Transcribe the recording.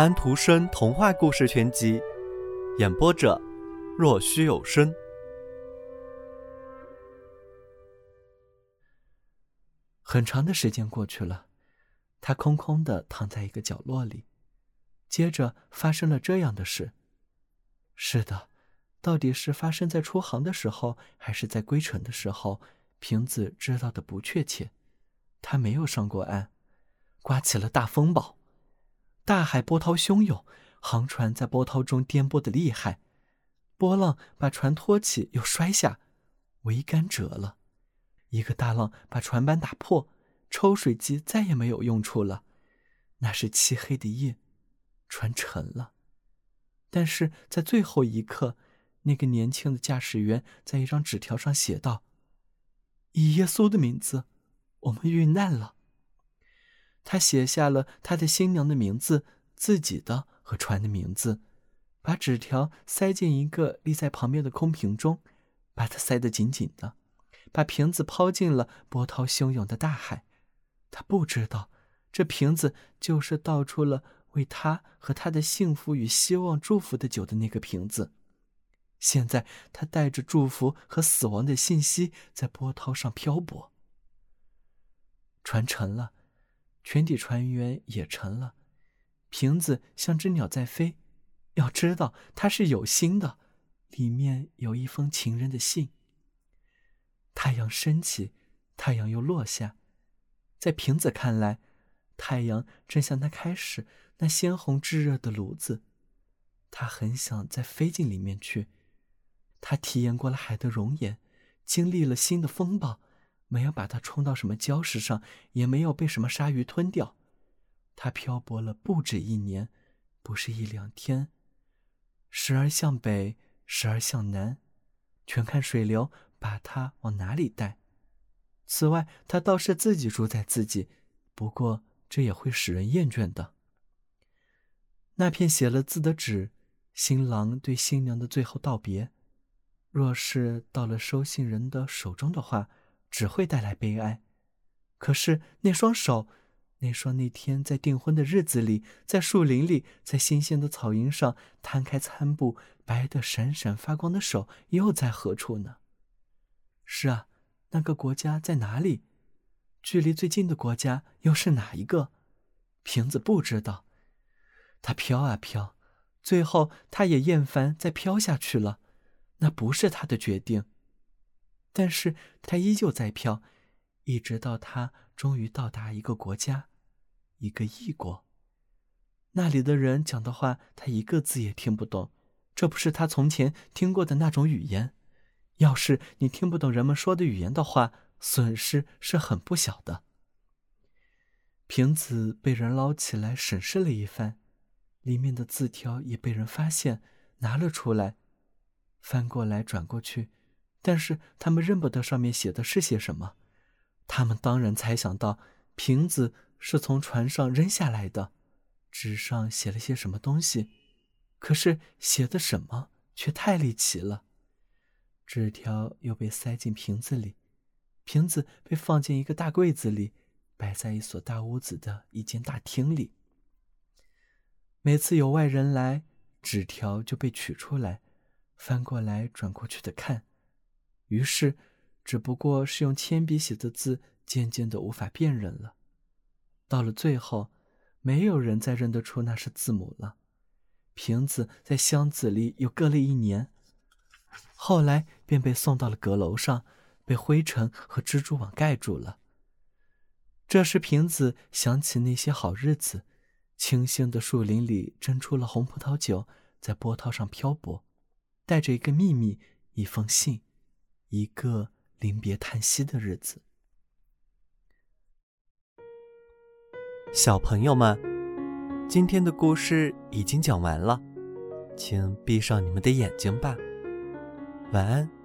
安徒生童话故事全集，演播者：若虚有声。很长的时间过去了，他空空的躺在一个角落里。接着发生了这样的事。是的，到底是发生在出航的时候，还是在归程的时候？瓶子知道的不确切。他没有上过岸，刮起了大风暴，大海波涛汹涌，航船在波涛中颠簸的厉害，波浪把船托起又摔下，桅杆折了，一个大浪把船板打破，抽水机再也没有用处了，那是漆黑的夜，船沉了，但是在最后一刻，那个年轻的驾驶员在一张纸条上写道：“以耶稣的名字。”我们遇难了。他写下了他的新娘的名字、自己的和船的名字，把纸条塞进一个立在旁边的空瓶中，把它塞得紧紧的，把瓶子抛进了波涛汹涌的大海。他不知道，这瓶子就是倒出了为他和他的幸福与希望祝福的酒的那个瓶子。现在，他带着祝福和死亡的信息在波涛上漂泊。船沉了，全体船员也沉了，瓶子像只鸟在飞。要知道，它是有心的，里面有一封情人的信。太阳升起，太阳又落下，在瓶子看来，太阳正向它开始那鲜红炙热的炉子。他很想再飞进里面去。他体验过了海的容颜，经历了新的风暴。没有把它冲到什么礁石上，也没有被什么鲨鱼吞掉。它漂泊了不止一年，不是一两天。时而向北，时而向南，全看水流把它往哪里带。此外，它倒是自己主宰自己，不过这也会使人厌倦的。那片写了字的纸，新郎对新娘的最后道别，若是到了收信人的手中的话。只会带来悲哀。可是那双手，那双那天在订婚的日子里，在树林里，在新鲜的草荫上摊开餐布、白的闪闪发光的手，又在何处呢？是啊，那个国家在哪里？距离最近的国家又是哪一个？瓶子不知道。它飘啊飘，最后它也厌烦再飘下去了。那不是他的决定。但是他依旧在飘，一直到他终于到达一个国家，一个异国。那里的人讲的话，他一个字也听不懂。这不是他从前听过的那种语言。要是你听不懂人们说的语言的话，损失是很不小的。瓶子被人捞起来审视了一番，里面的字条也被人发现，拿了出来，翻过来转过去。但是他们认不得上面写的是些什么，他们当然猜想到瓶子是从船上扔下来的，纸上写了些什么东西，可是写的什么却太离奇了。纸条又被塞进瓶子里，瓶子被放进一个大柜子里，摆在一所大屋子的一间大厅里。每次有外人来，纸条就被取出来，翻过来转过去的看。于是，只不过是用铅笔写的字，渐渐的无法辨认了。到了最后，没有人再认得出那是字母了。瓶子在箱子里又搁了一年，后来便被送到了阁楼上，被灰尘和蜘蛛网盖住了。这时，瓶子想起那些好日子，清新的树林里蒸出了红葡萄酒，在波涛上漂泊，带着一个秘密，一封信。一个临别叹息的日子。小朋友们，今天的故事已经讲完了，请闭上你们的眼睛吧，晚安。